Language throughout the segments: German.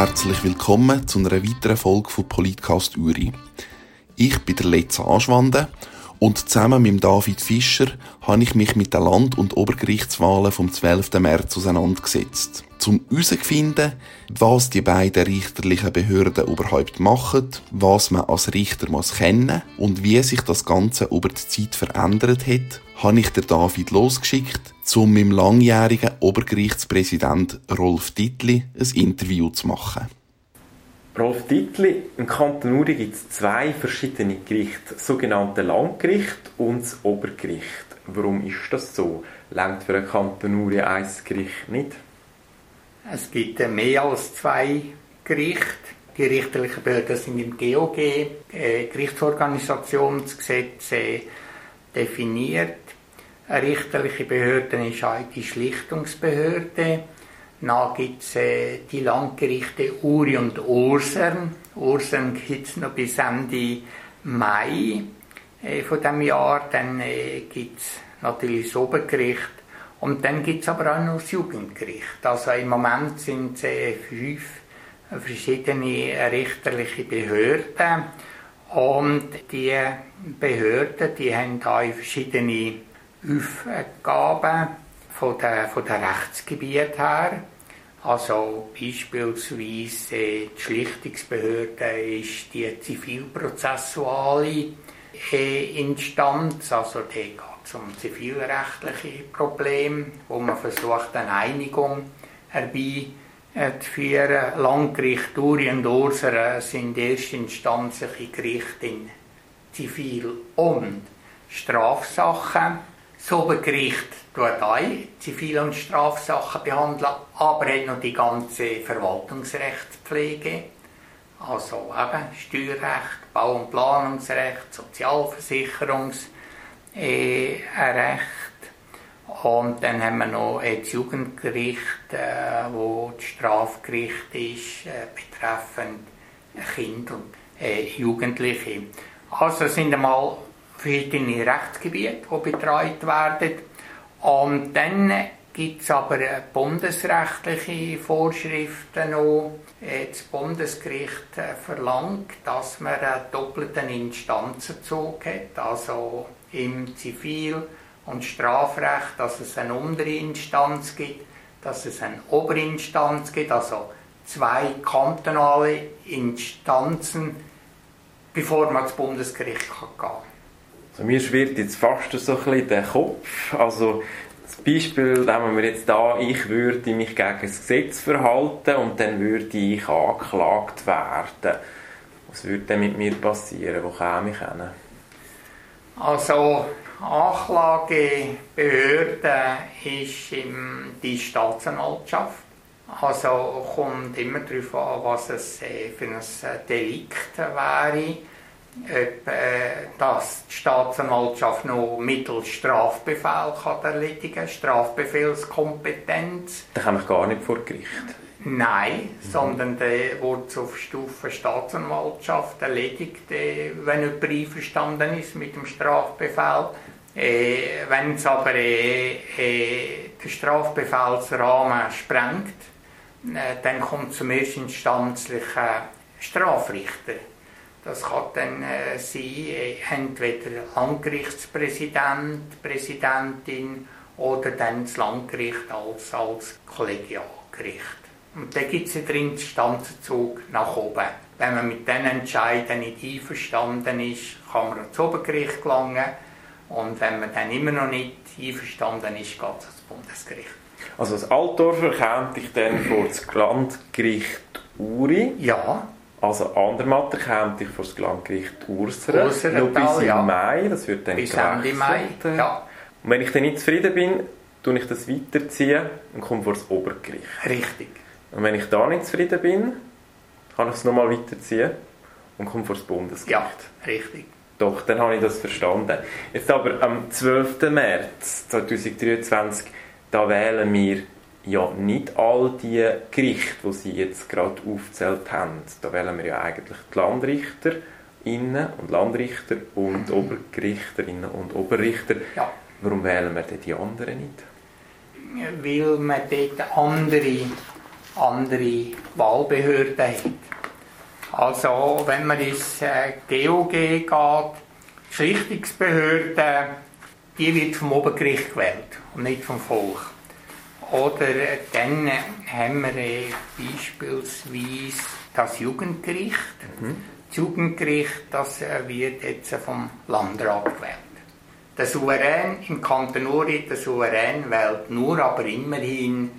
Herzlich willkommen zu einer weiteren Folge von Politcast Uri. Ich bin der Letze Anschwande und zusammen mit David Fischer habe ich mich mit den Land- und Obergerichtswahlen vom 12. März auseinandergesetzt. Zum herauszufinden, was die beiden richterlichen Behörden überhaupt machen, was man als Richter muss kennen und wie sich das Ganze über die Zeit verändert hat, habe ich der David losgeschickt, um mit dem langjährigen Obergerichtspräsident Rolf Dittli ein Interview zu machen. Rolf Dittli, im Kanton Uri gibt es zwei verschiedene Gerichte, das sogenannte Landgericht und das Obergericht. Warum ist das so? Längt für einen Kanton Uri ein Gericht nicht? Es gibt mehr als zwei Gerichte. Die richterlichen Behörden sind im GOG, äh, Gerichtsorganisationsgesetz, äh, definiert. Eine richterliche Behörde ist auch die Schlichtungsbehörde. Dann gibt es äh, die Landgerichte Uri und Ursern. Ursern gibt es noch bis Ende Mai äh, von dem Jahr. Dann äh, gibt es natürlich das Obergericht. Und dann gibt es aber auch noch das Jugendgericht. Also im Moment sind es äh, fünf verschiedene richterliche Behörden. Und die Behörden, die haben auch verschiedene Aufgaben von der, von der Rechtsgebiet her. Also beispielsweise die Schlichtungsbehörde ist die zivilprozessuale äh, Instanz, also da geht es um zivilrechtliche Probleme, wo man versucht, eine Einigung herbeizuführen. Landgericht Uri und Ursere sind erstinstanzliche Gerichte in Zivil- und Strafsachen. Das Obergericht auch Zivil- und Strafsachen behandeln, aber hat noch die ganze Verwaltungsrechtspflege. Also eben Steuerrecht, Bau- und Planungsrecht, Sozialversicherungsrecht. Äh, und dann haben wir noch das Jugendgericht, äh, wo das Strafgericht ist, äh, betreffend Kinder und äh, Jugendliche. Also sind einmal verschiedene Rechtsgebiete, die betreut werden. Und dann gibt es aber bundesrechtliche Vorschriften noch. Das Bundesgericht verlangt, dass man einen doppelten Instanzenzug hat, also im Zivil- und Strafrecht, dass es eine untere Instanz gibt, dass es eine Oberinstanz gibt, also zwei kantonale Instanzen, bevor man ins Bundesgericht gehen kann. Also mir schwirrt jetzt fast so ein bisschen der Kopf. Also das Beispiel nehmen wir jetzt da, ich würde mich gegen das Gesetz verhalten und dann würde ich angeklagt werden. Was würde denn mit mir passieren? Wo käme ich hin? Also Anklagebehörde ist die Staatsanwaltschaft. Also kommt immer darauf an, was es äh, für ein Delikt wäre. Ob äh, das die Staatsanwaltschaft noch mittels Strafbefehl kann erledigen kann, Strafbefehlskompetenz. Da kann ich gar nicht vor Gericht. Nein, mhm. sondern der wird auf Stufe Staatsanwaltschaft erledigt, äh, wenn jemand einverstanden ist mit dem Strafbefehl. Äh, wenn es aber den Strafbefehlsrahmen sprengt, dann kommt zum erstinstanzlichen Strafrichter. Das kann dann äh, sein, äh, entweder Landgerichtspräsident, Präsidentin oder dann das Landgericht als, als Kollegialgericht. Und dann gibt es den Instanzenzug nach oben. Wenn man mit diesen Entscheidungen nicht einverstanden ist, kann man ans Obergericht gelangen. Und wenn man dann immer noch nicht einverstanden ist, geht es ans Bundesgericht. Also als Altdorfer käme ich dann vor das Landgericht Uri? Ja. Also Andermatt käme ich vor das Landgericht Urseren. Urseren Noch bis im ja. Mai, das wird dann Bis Ende Mai, ja. Und wenn ich dann nicht zufrieden bin, tue ich das weiterziehen und komme vor das Obergericht. Richtig. Und wenn ich da nicht zufrieden bin, kann ich es nochmal weiterziehen und komme vor das Bundesgericht. Ja, richtig. Doch, dann habe ich das verstanden. Jetzt aber am 12. März 2023, da wählen wir ja nicht all die Gerichte, die Sie jetzt gerade aufgezählt haben. Da wählen wir ja eigentlich die Landrichterinnen und Landrichter und Obergerichterinnen und Oberrichter. Ja. Warum wählen wir denn die anderen nicht? Weil man dort andere andere Wahlbehörden hat. Also wenn man ins äh, GOG geht, die Schlichtungsbehörde, die wird vom Obergericht gewählt und nicht vom Volk. Oder äh, dann haben wir äh, beispielsweise das Jugendgericht. Mhm. Das Jugendgericht das wird jetzt vom Landrat gewählt. Der Souverän im Kanton Uri, der Souverän wählt nur aber immerhin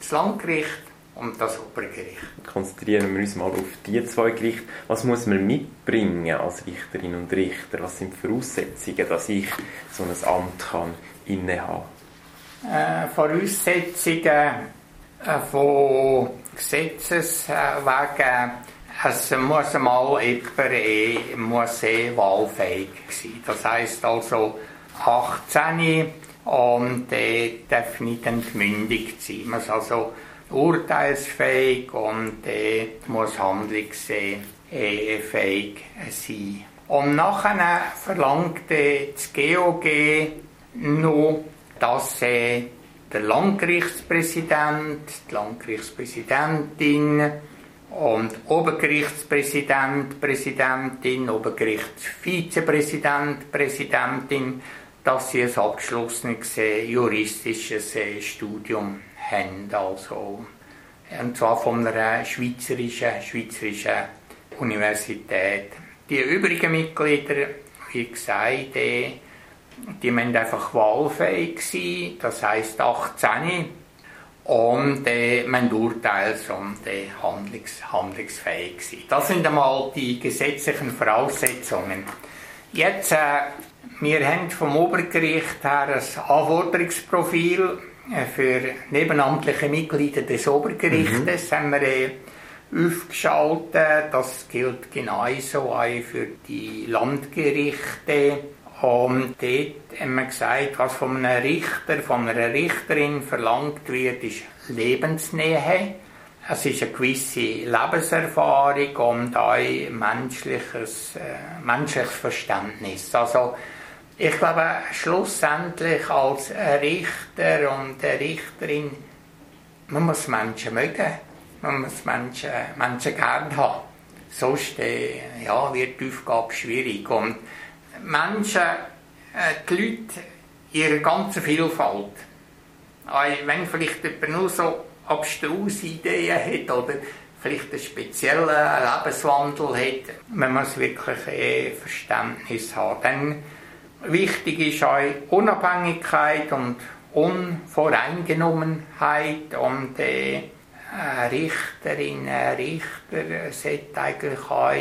das Landgericht und das Obergericht. Konzentrieren wir uns mal auf die zwei Gerichte. Was muss man mitbringen als Richterin und Richter? Was sind die Voraussetzungen, dass ich so ein Amt kann innehaben äh, Voraussetzungen äh, von Gesetzes wegen es muss mal jemand eh, muss eh wahlfähig sein. Das heisst also 18 und äh, darf nicht entmündigt sein. Man muss also urteilsfähig und äh, muss handlungsfähig sein. Und nachher verlangt äh, das GOG noch, dass äh, der Landgerichtspräsident, die Landgerichtspräsidentin und Obergerichtspräsident, Präsidentin, Obergerichtsvizepräsident, Präsidentin, dass sie ein abgeschlossenes äh, juristisches äh, Studium haben, also und zwar von einer schweizerischen, schweizerischen Universität. Die übrigen Mitglieder, wie gesagt, äh, die müssen einfach wahlfähig sein, das heisst 18 und äh, man urteils- und äh, handlungs handlungsfähig sein. Das sind einmal die gesetzlichen Voraussetzungen. Jetzt, äh, wir haben vom Obergericht her ein Anforderungsprofil äh, für nebenamtliche Mitglieder des Obergerichtes mhm. haben wir äh, aufgeschaltet. Das gilt genauso auch für die Landgerichte. Und dort haben wir gesagt, was von einem Richter, von einer Richterin verlangt wird, ist Lebensnähe. Es ist eine gewisse Lebenserfahrung und auch menschliches, äh, menschliches Verständnis. Also, ich glaube, schlussendlich als Richter und Richterin, man muss Menschen mögen. Man muss Menschen, Menschen gern haben. Sonst äh, ja, wird die Aufgabe schwierig. Und Menschen, äh, die Leute, ihre ganze Vielfalt. Äh, wenn vielleicht jemand nur so abstruse Ideen hat oder vielleicht einen speziellen Lebenswandel hat, man muss wirklich äh, Verständnis haben. Dann wichtig ist auch Unabhängigkeit und Unvoreingenommenheit und äh, Richterinnen, Richter sollte eigentlich auch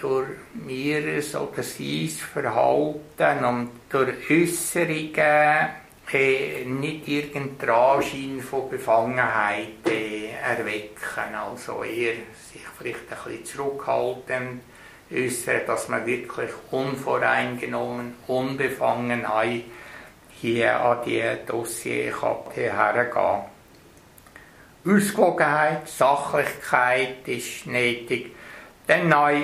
durch ihres oder sein Verhalten und durch Äußerungen äh, nicht irgendeinen Anschein von Befangenheit äh, erwecken. Also eher sich vielleicht ein bisschen zurückhalten, äußern, dass man wirklich unvoreingenommen, unbefangen hier an die Dossier hergehen kann. Ausgewogenheit, Sachlichkeit ist nötig. Dann neu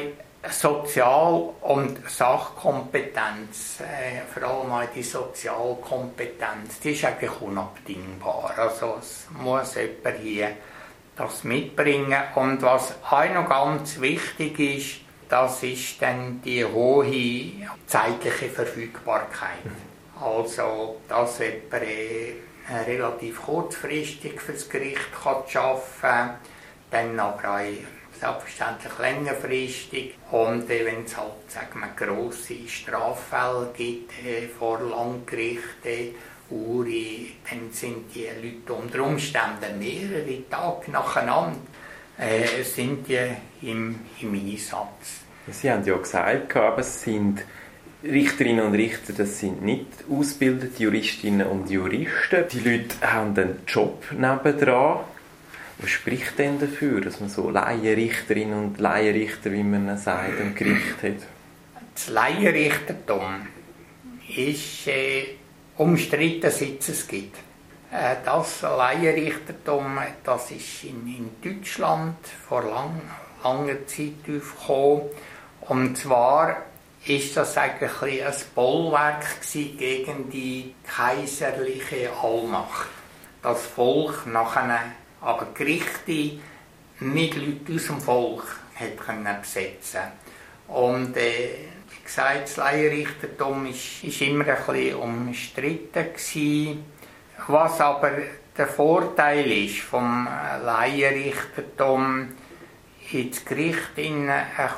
Sozial- und Sachkompetenz, äh, vor allem auch die Sozialkompetenz, die ist eigentlich unabdingbar. Also es muss jemand hier das mitbringen. Und was auch noch ganz wichtig ist, das ist dann die hohe zeitliche Verfügbarkeit. Also, dass jemand äh, relativ kurzfristig fürs Gericht kann arbeiten kann, dann aber auch selbstverständlich längerfristig. Und äh, wenn es halt sagen wir, grosse Straffälle gibt äh, vor Landgerichten, Uri, dann sind die Leute unter Umständen mehrere Tage nacheinander äh, sind die im, im Einsatz. Sie haben ja gesagt, es sind Richterinnen und Richter, das sind nicht ausgebildete Juristinnen und Juristen. Die Leute haben einen Job nebendran was spricht denn dafür, dass man so Laienrichterinnen und Laienrichter, wie man sagt, im Gericht hat? Das Laienrichtertum ist äh, umstritten, seit es gibt. Äh, das Laienrichtertum, das ist in, in Deutschland vor lang, langer Zeit aufgekommen. Und zwar ist das eigentlich ein Bollwerk gegen die kaiserliche Allmacht. Das Volk nach einer aber Gerichte nicht Leute aus dem Volk hat können besetzen Und äh, wie gesagt, das Laienrichtertum ist immer ein bisschen umstritten gewesen. Was aber der Vorteil ist vom Laienrichtertum, ins Gericht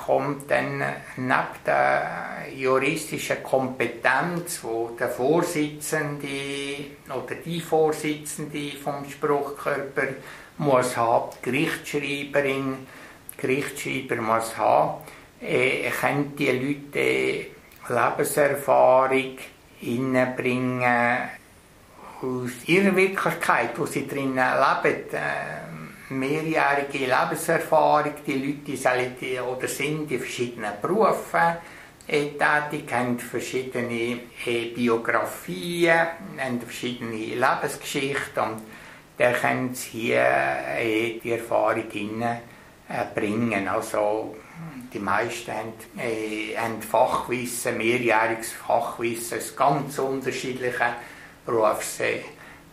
kommt dann neben der juristischen Kompetenz, wo der Vorsitzende oder die Vorsitzende vom Spruchkörper muss haben, die Gerichtsschreiberin, Gerichtsschreiber muss haben, äh, können die Leute Lebenserfahrung innebringen aus ihrer Wirklichkeit, wo sie drinnen leben. Äh, mehrjährige Lebenserfahrung, die Leute sind oder sind in verschiedenen Berufen äh, tätig, haben verschiedene äh, Biografien, haben verschiedene Lebensgeschichten und da können sie hier äh, die Erfahrung bringen. Also die meisten haben, haben Fachwissen, mehrjähriges Fachwissen aus ganz unterschiedlichen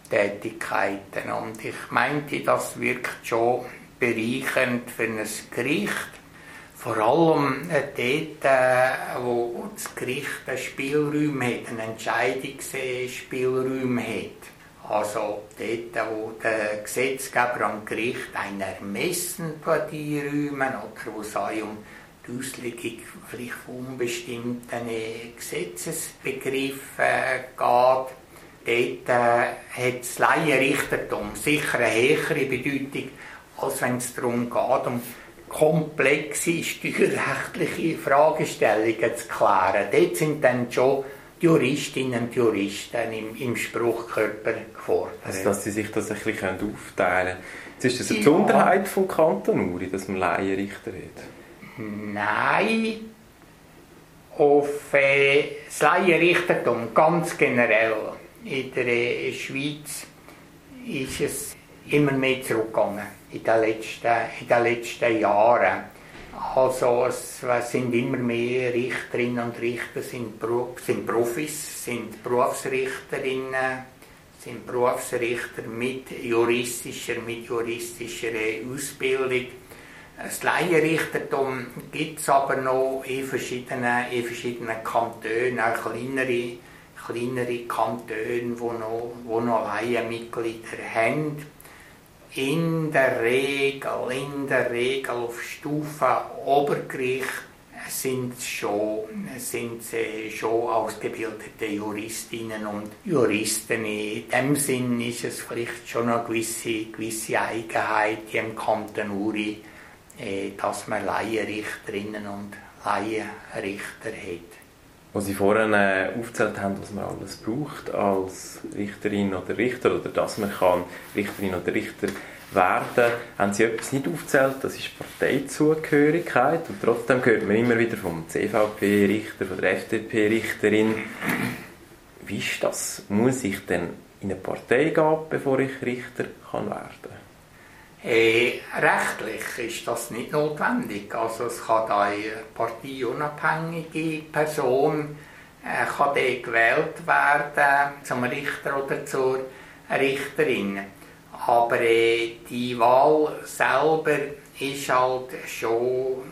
Berufstätigkeiten. Und ich meinte, das wirkt schon bereichernd für ein Gericht. Vor allem äh, dort, äh, wo das Gericht einen Spielraum hat, einen Entscheidungsspielraum hat. Also dort, wo der Gesetzgeber am Gericht ein Ermessen einräumen oder wo es um die Auslegung vielleicht unbestimmten Gesetzesbegriffen geht, dort äh, hat das Laienrichtertum sicher eine höhere Bedeutung, als wenn es darum geht, um komplexe steuerrechtliche Fragestellungen zu klären. Dort sind dann schon die Juristinnen und Juristen im, im Spruchkörper gefordert. Also, dass sie sich das ein bisschen aufteilen können. Jetzt ist das eine ja. Besonderheit von Kanton Uri, dass man Laienrichter hat? Nein. Auf äh, das Laienrichtertum ganz generell in der äh, Schweiz ist es immer mehr zurückgegangen in den letzten, in den letzten Jahren. Also es sind immer mehr Richterinnen und Richter, sind, sind Profis, sind Berufsrichterinnen, sind Berufsrichter mit juristischer, mit juristischer Ausbildung. Das Laienrichtertum gibt es aber noch in verschiedenen, in verschiedenen Kantonen, auch kleinere, kleinere Kantone, die noch, wo noch Laienmitglieder haben in der Regel, in der Regel auf Stufe Obergericht sind schon, sind sie schon ausgebildete Juristinnen und Juristen. In dem Sinn ist es vielleicht schon eine gewisse, gewisse Eigenheit im Kanton Uri, äh, dass man Laienrichterinnen und Laienrichter hat. Was Sie vorhin äh, aufgezählt haben, was man alles braucht als Richterin oder Richter oder dass man kann Richterin oder Richter werden, haben Sie etwas nicht aufgezählt, das ist Parteizugehörigkeit und trotzdem hört man immer wieder vom CVP-Richter, von der FDP-Richterin. Wie ist das? Muss ich denn in eine Partei gehen, bevor ich Richter kann werden äh, rechtlich ist das nicht notwendig. Also es kann eine parteiunabhängige Person äh, kann gewählt werden zum Richter oder zur Richterin. Aber äh, die Wahl selber ist halt schon,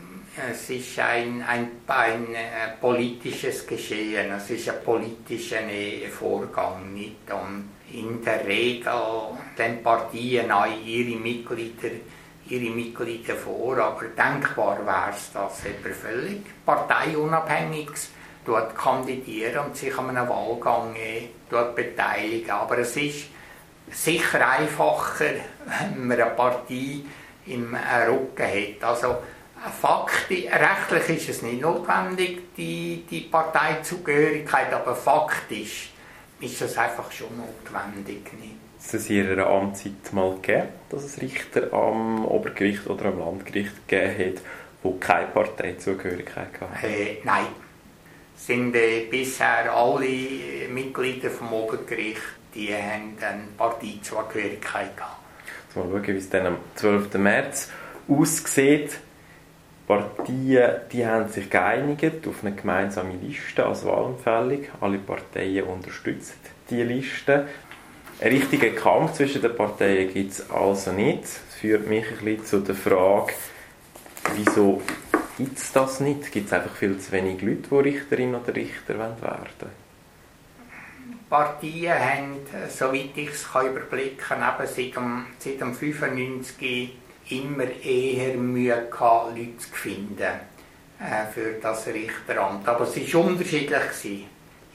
es ist ein, ein, ein äh, politisches Geschehen, es ist ein politischer äh, Vorgang. Nicht? Und in der Regel den Partien ihre Mitglieder, ihre Mitglieder vor, aber denkbar wäre es, dass jemand völlig parteiunabhängiges dort kandidieren und sich an einem Wahlgang äh, dort beteiligen. Aber es ist sicher einfacher, wenn man eine Partei im Rücken hat. Also Fakti, rechtlich ist es nicht notwendig, die, die Parteizugehörigkeit, aber faktisch ist das einfach schon notwendig. Nicht? Hat es in Ihrer Amtszeit mal gegeben, dass es Richter am Obergericht oder am Landgericht gegeben hat, die keine Parteizugehörigkeit hatten? Äh, nein. Es sind äh, bisher alle Mitglieder vom Obergericht die haben dann Parteizugehörigkeit gehabt. Jetzt mal schauen, wie es dann am 12. März aussieht. Die Partien die haben sich geeinigt auf eine gemeinsame Liste als Wahlempfehlung. Alle Parteien unterstützen diese Liste. Einen richtigen Kampf zwischen den Parteien gibt es also nicht. Das führt mich ein bisschen zu der Frage, wieso gibt es das nicht? Gibt es einfach viel zu wenig Leute, die Richterin oder Richter werden wollen? Partien haben, soweit ich es überblicken kann, eben seit dem, seit dem 95 immer eher Mühe gehabt, Leute zu finden äh, für das Richteramt. Aber es war unterschiedlich. Gewesen.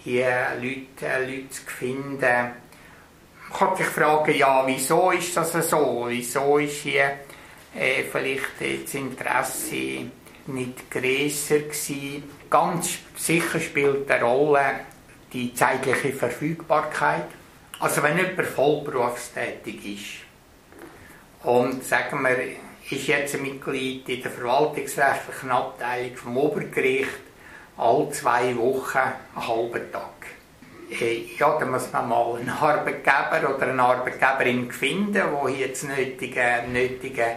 Hier Leute, äh, Leute zu finden. Man kann sich fragen, ja, wieso ist das so? Wieso ist hier äh, vielleicht das Interesse nicht grösser gewesen? Ganz sicher spielt eine Rolle die zeitliche Verfügbarkeit. Also wenn jemand vollberufstätig ist und sagen wir, ist jetzt ein Mitglied in der verwaltungsrechtlichen Abteilung vom Obergericht alle zwei Wochen einen halben Tag. Äh, ja, dann muss man mal einen Arbeitgeber oder eine Arbeitgeberin finden, die jetzt nötige, nötige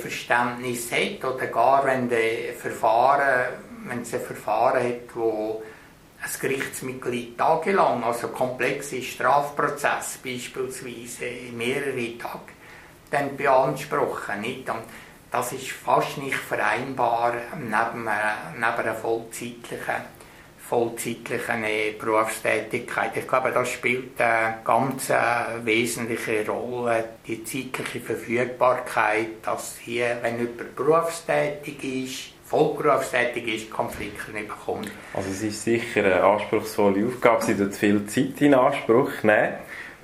Verständnis hat oder gar wenn der Verfahren, wenn es ein Verfahren hat, wo ein Gerichtsmitglied tagelang, also komplexe Strafprozess beispielsweise mehrere Tage, dann beanspruchen. Nicht? Und das ist fast nicht vereinbar neben, neben einer vollzeitlichen, vollzeitlichen äh, Berufstätigkeit. Ich glaube, das spielt eine ganz äh, wesentliche Rolle, die zeitliche Verfügbarkeit, dass hier, wenn jemand berufstätig ist, vollberufstätig ist, Konflikte nicht bekommt. Also es ist sicher eine anspruchsvolle Aufgabe, sie tut viel Zeit in Anspruch nehmen.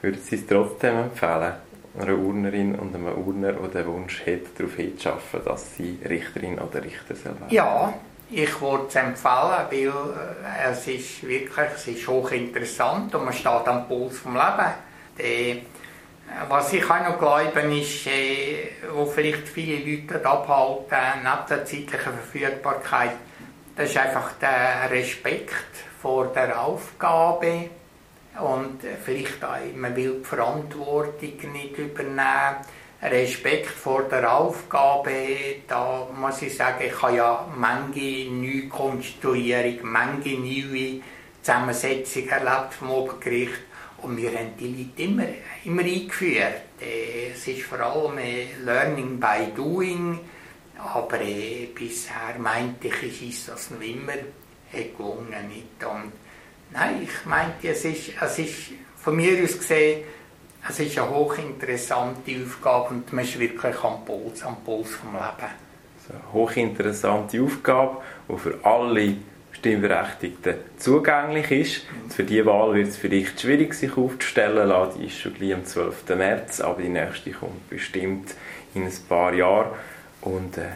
Würden Sie es trotzdem empfehlen, einer Urnerin und einem Urner, der den Wunsch hat, darauf hinzuschaffen, dass sie Richterin oder Richter sein Ja, ich würde es empfehlen, weil äh, es ist wirklich es ist hochinteressant und man steht am Puls vom Leben. Die was ich auch noch glaube, ist, äh, wo vielleicht viele Leute abhalten, neben der zeitlichen Verfügbarkeit, das ist einfach der Respekt vor der Aufgabe und vielleicht auch, man will die Verantwortung nicht übernehmen. Respekt vor der Aufgabe, da muss ich sagen, ich habe ja manche neue Konstruierung, manche neue Zusammensetzung erlebt vom Obergericht und wir haben die Leute immer, immer eingeführt. Äh, es ist vor allem Learning by Doing, aber äh, bisher meinte ich, ist das noch immer gelungen. Und nein, ich meinte, es ist, es ist von mir aus gesehen, es ist eine hochinteressante Aufgabe und man ist wirklich am Puls, am Puls vom Leben. Eine hochinteressante Aufgabe, die für alle Stimmberechtigten zugänglich ist. Für diese Wahl wird es vielleicht schwierig, sich aufzustellen lassen. Die ist schon gleich am 12. März, aber die nächste kommt bestimmt in ein paar Jahren. Und äh,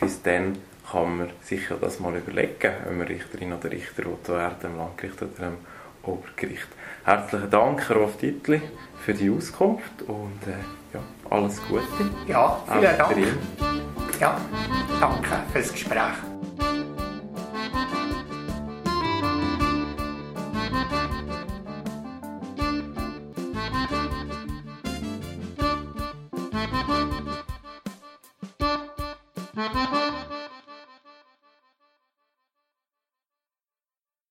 bis dann kann man sich das mal überlegen, ob man Richterin oder Richter werden im Landgericht oder im Obergericht. Herzlichen Dank, Rolf Dittli, für die Auskunft und äh, ja, alles Gute. Ja, vielen Dank. Ja, danke für das Gespräch.